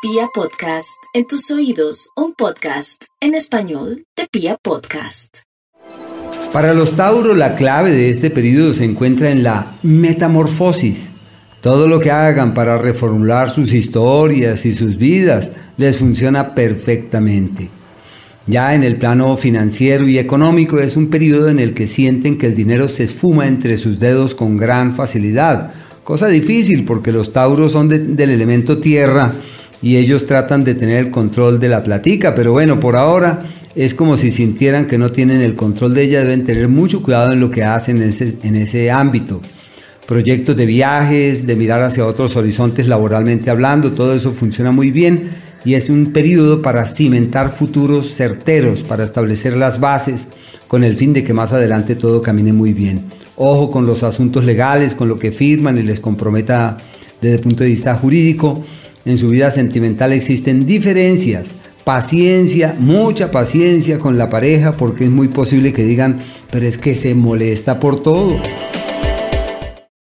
Pia Podcast, en tus oídos, un podcast en español de Pia Podcast. Para los Tauro la clave de este periodo se encuentra en la metamorfosis. Todo lo que hagan para reformular sus historias y sus vidas les funciona perfectamente. Ya en el plano financiero y económico es un periodo en el que sienten que el dinero se esfuma entre sus dedos con gran facilidad, cosa difícil porque los tauros son del elemento tierra y ellos tratan de tener el control de la platica, pero bueno, por ahora es como si sintieran que no tienen el control de ella, deben tener mucho cuidado en lo que hacen en ese, en ese ámbito. Proyectos de viajes, de mirar hacia otros horizontes laboralmente hablando, todo eso funciona muy bien y es un periodo para cimentar futuros certeros, para establecer las bases con el fin de que más adelante todo camine muy bien. Ojo con los asuntos legales, con lo que firman y les comprometa desde el punto de vista jurídico en su vida sentimental existen diferencias. Paciencia, mucha paciencia con la pareja porque es muy posible que digan, pero es que se molesta por todo.